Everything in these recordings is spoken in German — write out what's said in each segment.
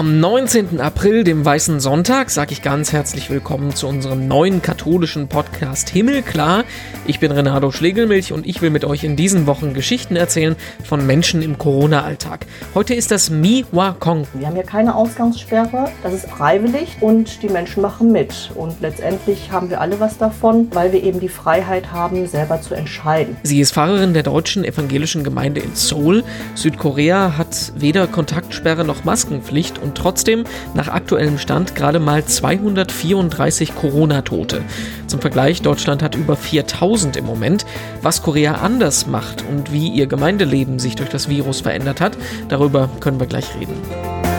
Am 19. April, dem Weißen Sonntag, sage ich ganz herzlich willkommen zu unserem neuen katholischen Podcast Himmelklar. Ich bin Renato Schlegelmilch und ich will mit euch in diesen Wochen Geschichten erzählen von Menschen im Corona-Alltag. Heute ist das Mi Wa Kong. Wir haben hier keine Ausgangssperre, das ist freiwillig und die Menschen machen mit. Und letztendlich haben wir alle was davon, weil wir eben die Freiheit haben, selber zu entscheiden. Sie ist Pfarrerin der deutschen evangelischen Gemeinde in Seoul. Südkorea hat weder Kontaktsperre noch Maskenpflicht und trotzdem nach aktuellem Stand gerade mal 234 Corona-Tote. Zum Vergleich, Deutschland hat über 4000 im Moment. Was Korea anders macht und wie ihr Gemeindeleben sich durch das Virus verändert hat, darüber können wir gleich reden.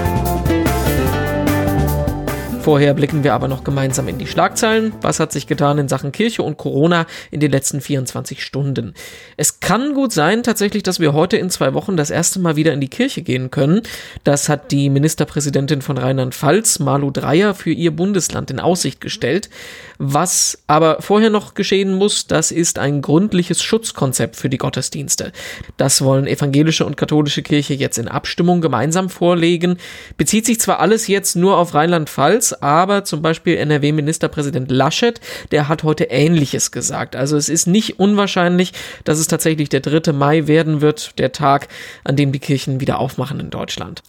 Vorher blicken wir aber noch gemeinsam in die Schlagzeilen. Was hat sich getan in Sachen Kirche und Corona in den letzten 24 Stunden? Es kann gut sein tatsächlich, dass wir heute in zwei Wochen das erste Mal wieder in die Kirche gehen können. Das hat die Ministerpräsidentin von Rheinland-Pfalz, Malu Dreyer, für ihr Bundesland in Aussicht gestellt. Was aber vorher noch geschehen muss, das ist ein gründliches Schutzkonzept für die Gottesdienste. Das wollen evangelische und katholische Kirche jetzt in Abstimmung gemeinsam vorlegen. Bezieht sich zwar alles jetzt nur auf Rheinland-Pfalz, aber zum Beispiel NRW-Ministerpräsident Laschet, der hat heute Ähnliches gesagt. Also es ist nicht unwahrscheinlich, dass es tatsächlich der 3. Mai werden wird, der Tag, an dem die Kirchen wieder aufmachen in Deutschland.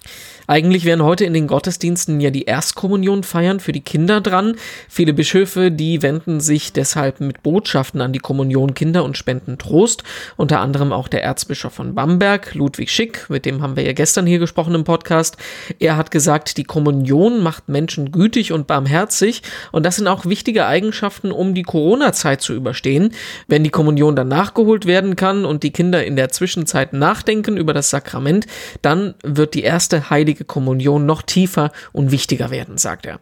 Eigentlich wären heute in den Gottesdiensten ja die Erstkommunion feiern für die Kinder dran. Viele Bischöfe, die wenden sich deshalb mit Botschaften an die Kommunion Kinder und spenden Trost. Unter anderem auch der Erzbischof von Bamberg, Ludwig Schick, mit dem haben wir ja gestern hier gesprochen im Podcast. Er hat gesagt, die Kommunion macht Menschen gütig und barmherzig und das sind auch wichtige Eigenschaften, um die Corona-Zeit zu überstehen. Wenn die Kommunion dann nachgeholt werden kann und die Kinder in der Zwischenzeit nachdenken über das Sakrament, dann wird die erste heilige Kommunion noch tiefer und wichtiger werden, sagt er.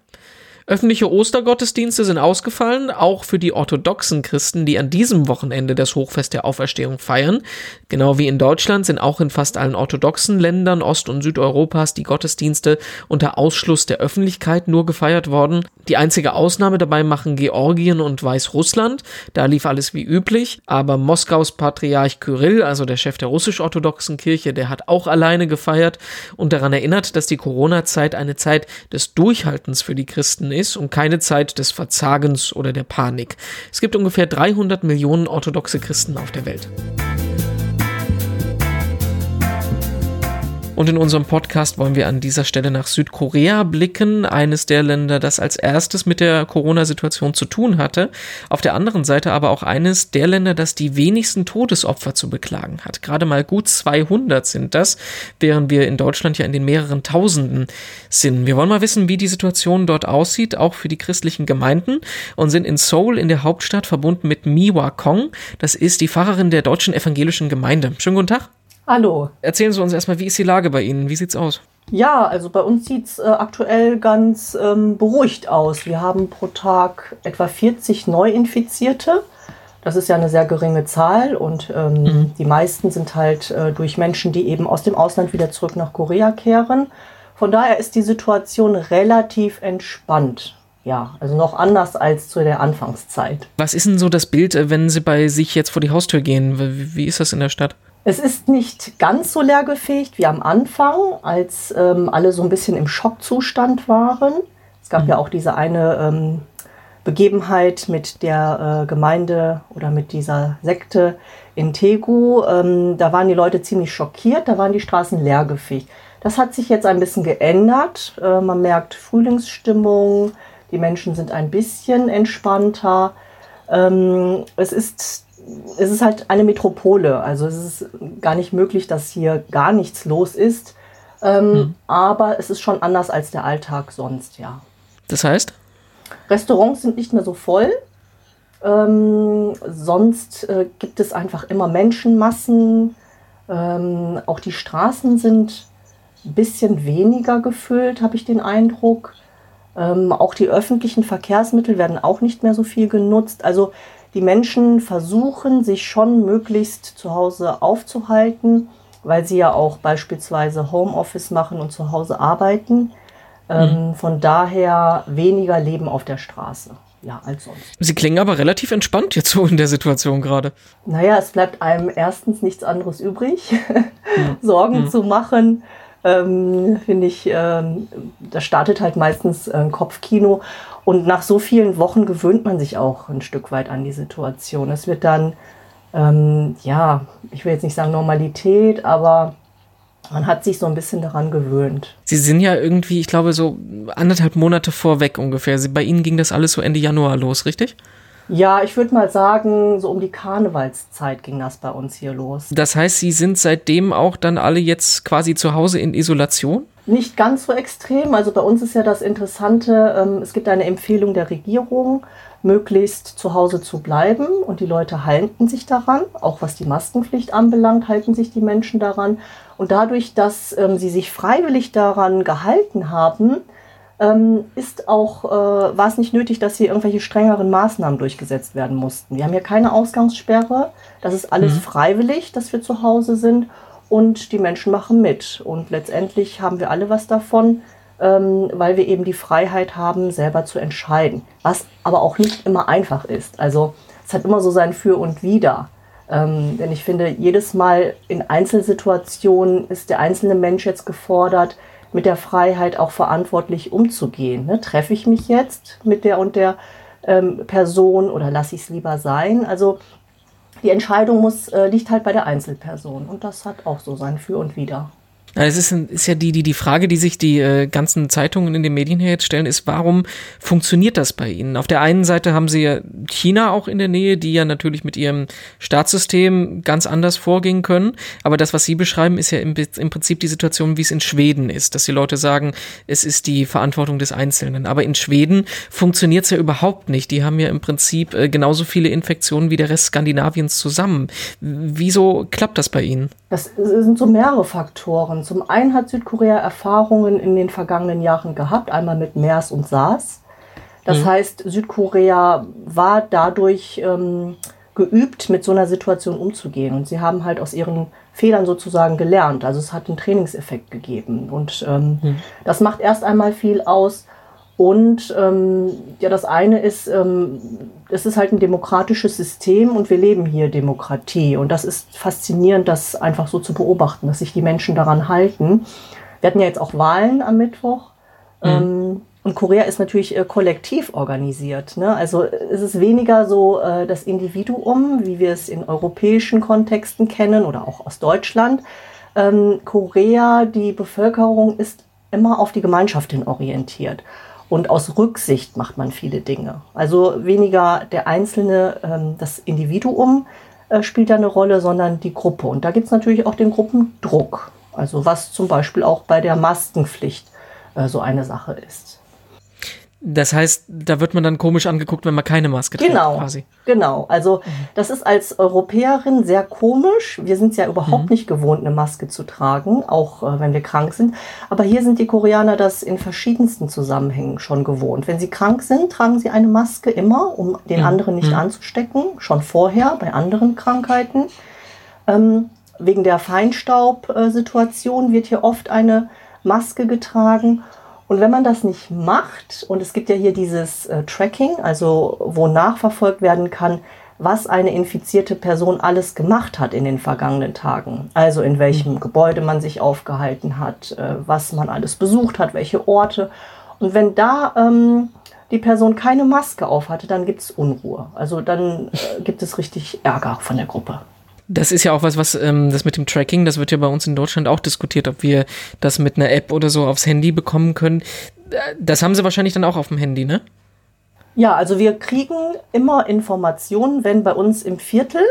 Öffentliche Ostergottesdienste sind ausgefallen, auch für die orthodoxen Christen, die an diesem Wochenende das Hochfest der Auferstehung feiern. Genau wie in Deutschland sind auch in fast allen orthodoxen Ländern Ost- und Südeuropas die Gottesdienste unter Ausschluss der Öffentlichkeit nur gefeiert worden. Die einzige Ausnahme dabei machen Georgien und Weißrussland. Da lief alles wie üblich, aber Moskaus Patriarch Kyrill, also der Chef der russisch-orthodoxen Kirche, der hat auch alleine gefeiert und daran erinnert, dass die Corona-Zeit eine Zeit des Durchhaltens für die Christen ist ist und keine Zeit des Verzagens oder der Panik. Es gibt ungefähr 300 Millionen orthodoxe Christen auf der Welt. Und in unserem Podcast wollen wir an dieser Stelle nach Südkorea blicken, eines der Länder, das als erstes mit der Corona-Situation zu tun hatte. Auf der anderen Seite aber auch eines der Länder, das die wenigsten Todesopfer zu beklagen hat. Gerade mal gut 200 sind das, während wir in Deutschland ja in den mehreren Tausenden sind. Wir wollen mal wissen, wie die Situation dort aussieht, auch für die christlichen Gemeinden und sind in Seoul in der Hauptstadt verbunden mit Miwa Kong. Das ist die Pfarrerin der deutschen evangelischen Gemeinde. Schönen guten Tag. Hallo. Erzählen Sie uns erstmal, wie ist die Lage bei Ihnen? Wie sieht's aus? Ja, also bei uns sieht's äh, aktuell ganz ähm, beruhigt aus. Wir haben pro Tag etwa 40 Neuinfizierte. Das ist ja eine sehr geringe Zahl und ähm, mhm. die meisten sind halt äh, durch Menschen, die eben aus dem Ausland wieder zurück nach Korea kehren. Von daher ist die Situation relativ entspannt. Ja, also noch anders als zu der Anfangszeit. Was ist denn so das Bild, äh, wenn Sie bei sich jetzt vor die Haustür gehen? Wie, wie ist das in der Stadt? Es ist nicht ganz so leergefegt wie am Anfang, als ähm, alle so ein bisschen im Schockzustand waren. Es gab mhm. ja auch diese eine ähm, Begebenheit mit der äh, Gemeinde oder mit dieser Sekte in Tegu. Ähm, da waren die Leute ziemlich schockiert, da waren die Straßen leergefegt. Das hat sich jetzt ein bisschen geändert. Äh, man merkt Frühlingsstimmung, die Menschen sind ein bisschen entspannter. Ähm, es ist es ist halt eine Metropole. Also es ist gar nicht möglich, dass hier gar nichts los ist. Ähm, mhm. Aber es ist schon anders als der Alltag sonst, ja. Das heißt? Restaurants sind nicht mehr so voll. Ähm, sonst äh, gibt es einfach immer Menschenmassen. Ähm, auch die Straßen sind ein bisschen weniger gefüllt, habe ich den Eindruck. Ähm, auch die öffentlichen Verkehrsmittel werden auch nicht mehr so viel genutzt. Also die Menschen versuchen, sich schon möglichst zu Hause aufzuhalten, weil sie ja auch beispielsweise Homeoffice machen und zu Hause arbeiten. Ähm, mhm. Von daher weniger Leben auf der Straße. Ja, als sonst. Sie klingen aber relativ entspannt jetzt so in der Situation gerade. Naja, es bleibt einem erstens nichts anderes übrig, mhm. Sorgen mhm. zu machen. Ähm, finde ich, ähm, da startet halt meistens ein Kopfkino. Und nach so vielen Wochen gewöhnt man sich auch ein Stück weit an die Situation. Es wird dann, ähm, ja, ich will jetzt nicht sagen Normalität, aber man hat sich so ein bisschen daran gewöhnt. Sie sind ja irgendwie, ich glaube, so anderthalb Monate vorweg ungefähr. Bei Ihnen ging das alles so Ende Januar los, richtig? Ja, ich würde mal sagen, so um die Karnevalszeit ging das bei uns hier los. Das heißt, Sie sind seitdem auch dann alle jetzt quasi zu Hause in Isolation? Nicht ganz so extrem. Also bei uns ist ja das Interessante, ähm, es gibt eine Empfehlung der Regierung, möglichst zu Hause zu bleiben und die Leute halten sich daran. Auch was die Maskenpflicht anbelangt, halten sich die Menschen daran. Und dadurch, dass ähm, sie sich freiwillig daran gehalten haben, ist auch, äh, war es nicht nötig, dass hier irgendwelche strengeren Maßnahmen durchgesetzt werden mussten. Wir haben hier keine Ausgangssperre. Das ist alles mhm. freiwillig, dass wir zu Hause sind. Und die Menschen machen mit. Und letztendlich haben wir alle was davon, ähm, weil wir eben die Freiheit haben, selber zu entscheiden. Was aber auch nicht immer einfach ist. Also es hat immer so sein Für und Wider. Ähm, denn ich finde, jedes Mal in Einzelsituationen ist der einzelne Mensch jetzt gefordert, mit der Freiheit auch verantwortlich umzugehen. Ne? Treffe ich mich jetzt mit der und der ähm, Person oder lasse ich es lieber sein? Also die Entscheidung muss, äh, liegt halt bei der Einzelperson und das hat auch so sein Für und Wider. Es ist, ist ja die, die, die Frage, die sich die äh, ganzen Zeitungen in den Medien hier jetzt stellen, ist, warum funktioniert das bei Ihnen? Auf der einen Seite haben Sie ja China auch in der Nähe, die ja natürlich mit ihrem Staatssystem ganz anders vorgehen können. Aber das, was Sie beschreiben, ist ja im, im Prinzip die Situation, wie es in Schweden ist, dass die Leute sagen, es ist die Verantwortung des Einzelnen. Aber in Schweden funktioniert es ja überhaupt nicht. Die haben ja im Prinzip äh, genauso viele Infektionen wie der Rest Skandinaviens zusammen. Wieso klappt das bei Ihnen? Das sind so mehrere Faktoren. Zum einen hat Südkorea Erfahrungen in den vergangenen Jahren gehabt, einmal mit MERS und SARS. Das mhm. heißt, Südkorea war dadurch ähm, geübt, mit so einer Situation umzugehen. Und sie haben halt aus ihren Fehlern sozusagen gelernt. Also es hat einen Trainingseffekt gegeben. Und ähm, mhm. das macht erst einmal viel aus. Und ähm, ja, das eine ist, ähm, es ist halt ein demokratisches System und wir leben hier Demokratie. Und das ist faszinierend, das einfach so zu beobachten, dass sich die Menschen daran halten. Wir hatten ja jetzt auch Wahlen am Mittwoch. Mhm. Ähm, und Korea ist natürlich äh, kollektiv organisiert. Ne? Also es ist weniger so äh, das Individuum, wie wir es in europäischen Kontexten kennen oder auch aus Deutschland. Ähm, Korea, die Bevölkerung ist immer auf die Gemeinschaft hin orientiert. Und aus Rücksicht macht man viele Dinge. Also weniger der Einzelne, ähm, das Individuum äh, spielt da eine Rolle, sondern die Gruppe. Und da gibt es natürlich auch den Gruppendruck. Also was zum Beispiel auch bei der Maskenpflicht äh, so eine Sache ist. Das heißt, da wird man dann komisch angeguckt, wenn man keine Maske trägt. Genau, quasi. genau. Also mhm. das ist als Europäerin sehr komisch. Wir sind ja überhaupt mhm. nicht gewohnt, eine Maske zu tragen, auch äh, wenn wir krank sind. Aber hier sind die Koreaner das in verschiedensten Zusammenhängen schon gewohnt. Wenn sie krank sind, tragen sie eine Maske immer, um den mhm. anderen nicht mhm. anzustecken, schon vorher bei anderen Krankheiten. Ähm, wegen der Feinstaubsituation wird hier oft eine Maske getragen. Und wenn man das nicht macht, und es gibt ja hier dieses äh, Tracking, also wo nachverfolgt werden kann, was eine infizierte Person alles gemacht hat in den vergangenen Tagen. Also in welchem. Gebäude man sich aufgehalten hat, äh, was man alles besucht hat, welche Orte. Und wenn da ähm, die Person keine Maske aufhatte, dann gibt es Unruhe. Also dann äh, gibt es richtig Ärger von der Gruppe. Das ist ja auch was, was ähm, das mit dem Tracking, das wird ja bei uns in Deutschland auch diskutiert, ob wir das mit einer App oder so aufs Handy bekommen können. Das haben sie wahrscheinlich dann auch auf dem Handy, ne? Ja, also wir kriegen immer Informationen, wenn bei uns im Viertel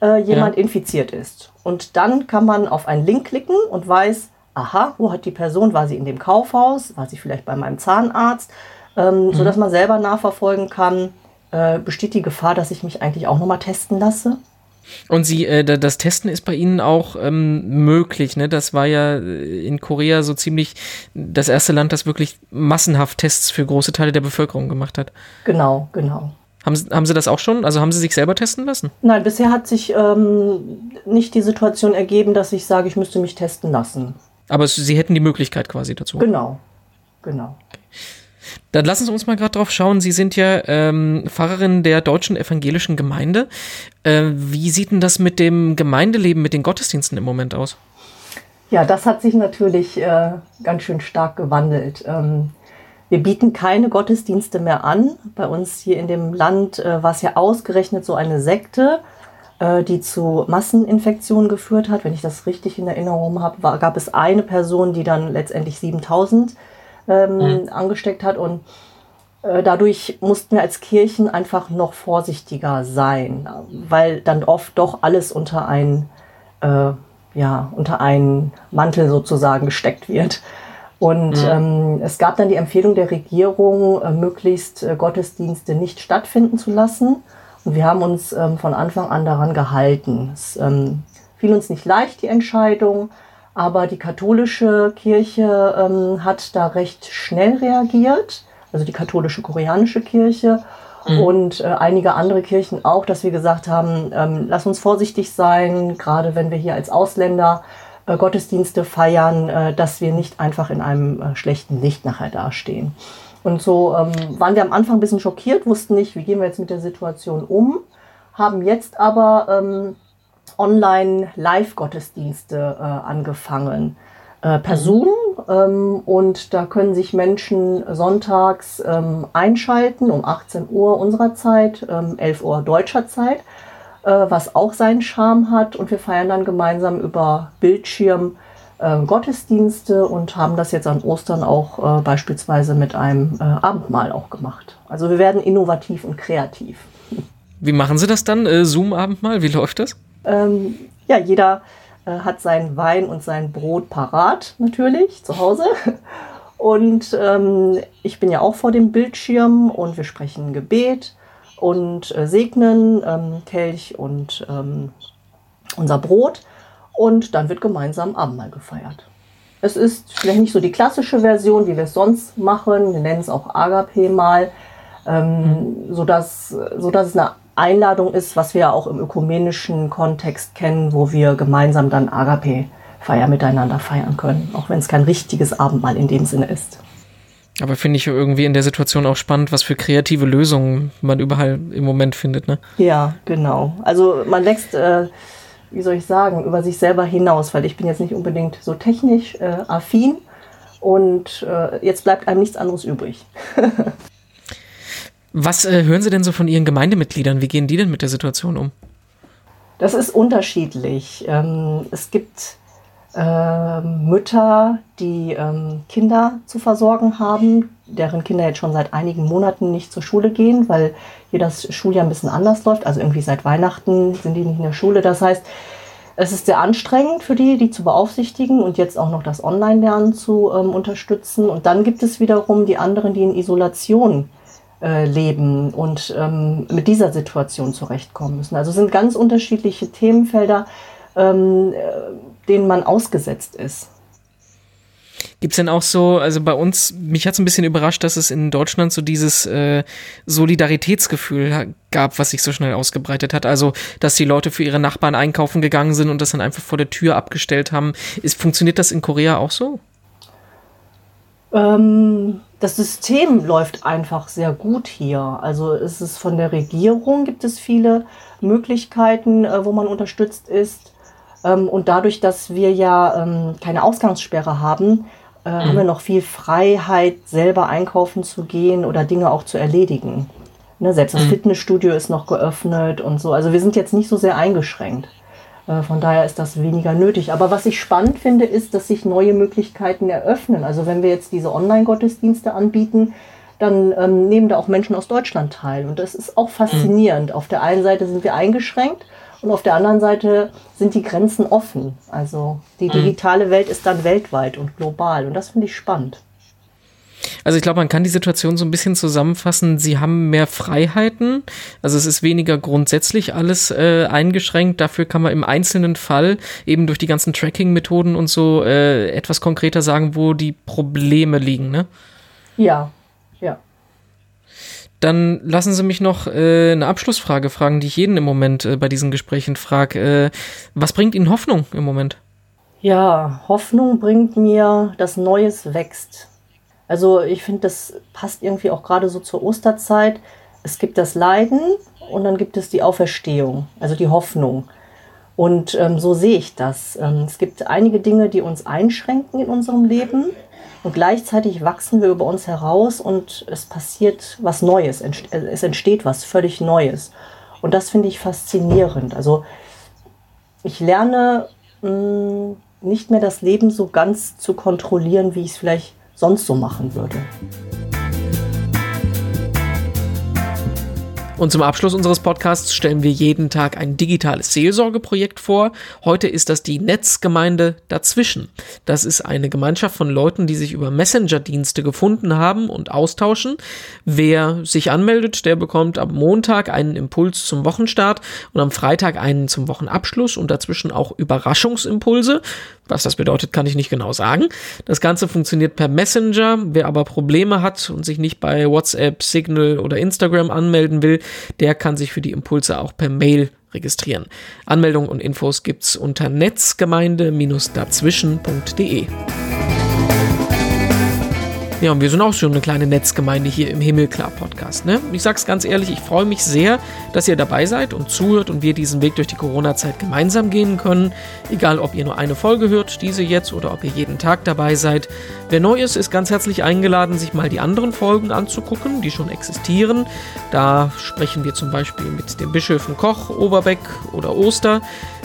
äh, jemand ja. infiziert ist. Und dann kann man auf einen Link klicken und weiß, aha, wo hat die Person, war sie in dem Kaufhaus, war sie vielleicht bei meinem Zahnarzt, ähm, mhm. sodass man selber nachverfolgen kann, äh, besteht die Gefahr, dass ich mich eigentlich auch nochmal testen lasse. Und sie, äh, das Testen ist bei Ihnen auch ähm, möglich, ne? Das war ja äh, in Korea so ziemlich das erste Land, das wirklich massenhaft Tests für große Teile der Bevölkerung gemacht hat. Genau, genau. Haben, haben Sie das auch schon? Also haben Sie sich selber testen lassen? Nein, bisher hat sich ähm, nicht die Situation ergeben, dass ich sage, ich müsste mich testen lassen. Aber Sie hätten die Möglichkeit quasi dazu. Genau, genau. Okay. Dann lassen Sie uns mal gerade drauf schauen. Sie sind ja ähm, Pfarrerin der Deutschen Evangelischen Gemeinde. Äh, wie sieht denn das mit dem Gemeindeleben, mit den Gottesdiensten im Moment aus? Ja, das hat sich natürlich äh, ganz schön stark gewandelt. Ähm, wir bieten keine Gottesdienste mehr an. Bei uns hier in dem Land äh, war es ja ausgerechnet so eine Sekte, äh, die zu Masseninfektionen geführt hat. Wenn ich das richtig in Erinnerung habe, gab es eine Person, die dann letztendlich 7000 ähm, mhm. angesteckt hat. Und äh, dadurch mussten wir als Kirchen einfach noch vorsichtiger sein, weil dann oft doch alles unter ein, äh, ja, unter einen Mantel sozusagen gesteckt wird. Und mhm. ähm, es gab dann die Empfehlung der Regierung, äh, möglichst äh, Gottesdienste nicht stattfinden zu lassen. Und wir haben uns ähm, von Anfang an daran gehalten. Es ähm, fiel uns nicht leicht, die Entscheidung, aber die katholische Kirche ähm, hat da recht schnell reagiert, also die katholische koreanische Kirche. Mhm. Und äh, einige andere Kirchen auch, dass wir gesagt haben, ähm, lass uns vorsichtig sein, gerade wenn wir hier als Ausländer äh, Gottesdienste feiern, äh, dass wir nicht einfach in einem äh, schlechten Licht nachher dastehen. Und so ähm, waren wir am Anfang ein bisschen schockiert, wussten nicht, wie gehen wir jetzt mit der Situation um, haben jetzt aber ähm, online Live-Gottesdienste äh, angefangen. Äh, per. Zoom ähm, und da können sich Menschen sonntags ähm, einschalten um 18 Uhr unserer Zeit, 11 ähm, Uhr deutscher Zeit äh, was auch seinen Charme hat. Und wir feiern dann gemeinsam über Bildschirm äh, Gottesdienste und haben das jetzt an Ostern auch äh, beispielsweise mit einem äh, Abendmahl auch gemacht. Also wir werden innovativ und kreativ. Wie machen Sie das dann, äh, Zoom-Abendmahl? Wie läuft das? Ähm, ja, jeder äh, hat seinen Wein und sein Brot parat, natürlich, zu Hause. Und ähm, ich bin ja auch vor dem Bildschirm und wir sprechen Gebet und äh, segnen ähm, Kelch und ähm, unser Brot und dann wird gemeinsam Abendmahl gefeiert. Es ist vielleicht nicht so die klassische Version, wie wir es sonst machen. Wir nennen es auch Agape-Mahl, ähm, mhm. sodass, sodass es eine Einladung ist, was wir auch im ökumenischen Kontext kennen, wo wir gemeinsam dann Agape-Feier miteinander feiern können, auch wenn es kein richtiges Abendmahl in dem Sinne ist. Aber finde ich irgendwie in der Situation auch spannend, was für kreative Lösungen man überall im Moment findet, ne? Ja, genau. Also man wächst, äh, wie soll ich sagen, über sich selber hinaus, weil ich bin jetzt nicht unbedingt so technisch äh, affin und äh, jetzt bleibt einem nichts anderes übrig. was äh, hören Sie denn so von Ihren Gemeindemitgliedern? Wie gehen die denn mit der Situation um? Das ist unterschiedlich. Ähm, es gibt äh, Mütter, die ähm, Kinder zu versorgen haben, deren Kinder jetzt schon seit einigen Monaten nicht zur Schule gehen, weil hier das Schuljahr ein bisschen anders läuft. Also irgendwie seit Weihnachten sind die nicht in der Schule. Das heißt, es ist sehr anstrengend für die, die zu beaufsichtigen und jetzt auch noch das Online-Lernen zu ähm, unterstützen. Und dann gibt es wiederum die anderen, die in Isolation äh, leben und ähm, mit dieser Situation zurechtkommen müssen. Also sind ganz unterschiedliche Themenfelder. Ähm, äh, denen man ausgesetzt ist. Gibt es denn auch so, also bei uns, mich hat es ein bisschen überrascht, dass es in Deutschland so dieses äh, Solidaritätsgefühl gab, was sich so schnell ausgebreitet hat. Also, dass die Leute für ihre Nachbarn einkaufen gegangen sind und das dann einfach vor der Tür abgestellt haben. Ist, funktioniert das in Korea auch so? Ähm, das System läuft einfach sehr gut hier. Also es ist von der Regierung gibt es viele Möglichkeiten, äh, wo man unterstützt ist. Ähm, und dadurch, dass wir ja ähm, keine Ausgangssperre haben, äh, mhm. haben wir noch viel Freiheit, selber einkaufen zu gehen oder Dinge auch zu erledigen. Ne, selbst das mhm. Fitnessstudio ist noch geöffnet und so. Also wir sind jetzt nicht so sehr eingeschränkt. Äh, von daher ist das weniger nötig. Aber was ich spannend finde, ist, dass sich neue Möglichkeiten eröffnen. Also wenn wir jetzt diese Online-Gottesdienste anbieten, dann ähm, nehmen da auch Menschen aus Deutschland teil. Und das ist auch faszinierend. Mhm. Auf der einen Seite sind wir eingeschränkt und auf der anderen Seite sind die Grenzen offen. Also die mhm. digitale Welt ist dann weltweit und global. Und das finde ich spannend. Also ich glaube, man kann die Situation so ein bisschen zusammenfassen. Sie haben mehr Freiheiten. Also es ist weniger grundsätzlich alles äh, eingeschränkt. Dafür kann man im einzelnen Fall eben durch die ganzen Tracking-Methoden und so äh, etwas konkreter sagen, wo die Probleme liegen. Ne? Ja, ja. Dann lassen Sie mich noch äh, eine Abschlussfrage fragen, die ich jeden im Moment äh, bei diesen Gesprächen frage. Äh, was bringt Ihnen Hoffnung im Moment? Ja, Hoffnung bringt mir, dass Neues wächst. Also ich finde, das passt irgendwie auch gerade so zur Osterzeit. Es gibt das Leiden und dann gibt es die Auferstehung, also die Hoffnung. Und ähm, so sehe ich das. Ähm, es gibt einige Dinge, die uns einschränken in unserem Leben. Und gleichzeitig wachsen wir über uns heraus und es passiert was Neues. Äh, es entsteht was völlig Neues. Und das finde ich faszinierend. Also ich lerne mh, mm, nicht mehr das Leben so ganz zu kontrollieren, wie ich es vielleicht sonst so machen würde. Und zum Abschluss unseres Podcasts stellen wir jeden Tag ein digitales Seelsorgeprojekt vor. Heute ist das die Netzgemeinde dazwischen. Das ist eine Gemeinschaft von Leuten, die sich über Messenger-Dienste gefunden haben und austauschen. Wer sich anmeldet, der bekommt am Montag einen Impuls zum Wochenstart und am Freitag einen zum Wochenabschluss und dazwischen auch Überraschungsimpulse. Was das bedeutet, kann ich nicht genau sagen. Das Ganze funktioniert per Messenger. Wer aber Probleme hat und sich nicht bei WhatsApp, Signal oder Instagram anmelden will, der kann sich für die Impulse auch per Mail registrieren. Anmeldung und Infos gibt's unter netzgemeinde-dazwischen.de. Ja, und wir sind auch schon eine kleine Netzgemeinde hier im Himmelklar Podcast. Ne? Ich sag's ganz ehrlich, ich freue mich sehr, dass ihr dabei seid und zuhört und wir diesen Weg durch die Corona-Zeit gemeinsam gehen können. Egal, ob ihr nur eine Folge hört, diese jetzt, oder ob ihr jeden Tag dabei seid. Wer neu ist, ist ganz herzlich eingeladen, sich mal die anderen Folgen anzugucken, die schon existieren. Da sprechen wir zum Beispiel mit den Bischöfen Koch, Oberbeck oder Oster.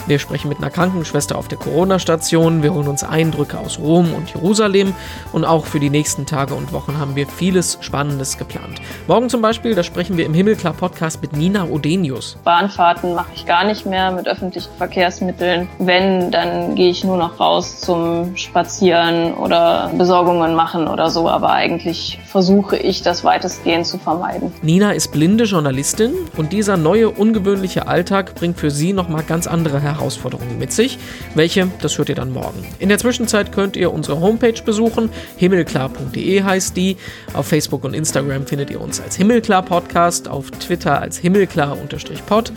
Wir sprechen mit einer Krankenschwester auf der Corona-Station. Wir holen uns Eindrücke aus Rom und Jerusalem. Und auch für die nächsten Tage und Wochen haben wir vieles Spannendes geplant. Morgen zum Beispiel, da sprechen wir im Himmelklar-Podcast mit Nina Odenius. Bahnfahrten mache ich gar nicht mehr mit öffentlichen Verkehrsmitteln. Wenn, dann gehe ich nur noch raus zum Spazieren oder Besorgungen machen oder so. Aber eigentlich versuche ich das weitestgehend zu vermeiden. Nina ist blinde Journalistin und dieser neue, ungewöhnliche Alltag bringt für sie nochmal ganz andere Herausforderungen Herausforderungen mit sich. Welche, das hört ihr dann morgen. In der Zwischenzeit könnt ihr unsere Homepage besuchen. Himmelklar.de heißt die. Auf Facebook und Instagram findet ihr uns als Himmelklar Podcast, auf Twitter als Himmelklar-Pod.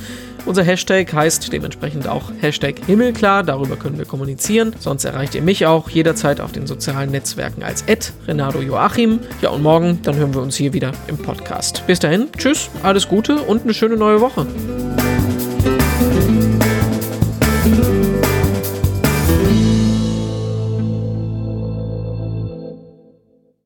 Unser Hashtag heißt dementsprechend auch Hashtag Himmelklar, darüber können wir kommunizieren. Sonst erreicht ihr mich auch jederzeit auf den sozialen Netzwerken als Renato Joachim. Ja, und morgen, dann hören wir uns hier wieder im Podcast. Bis dahin, tschüss, alles Gute und eine schöne neue Woche.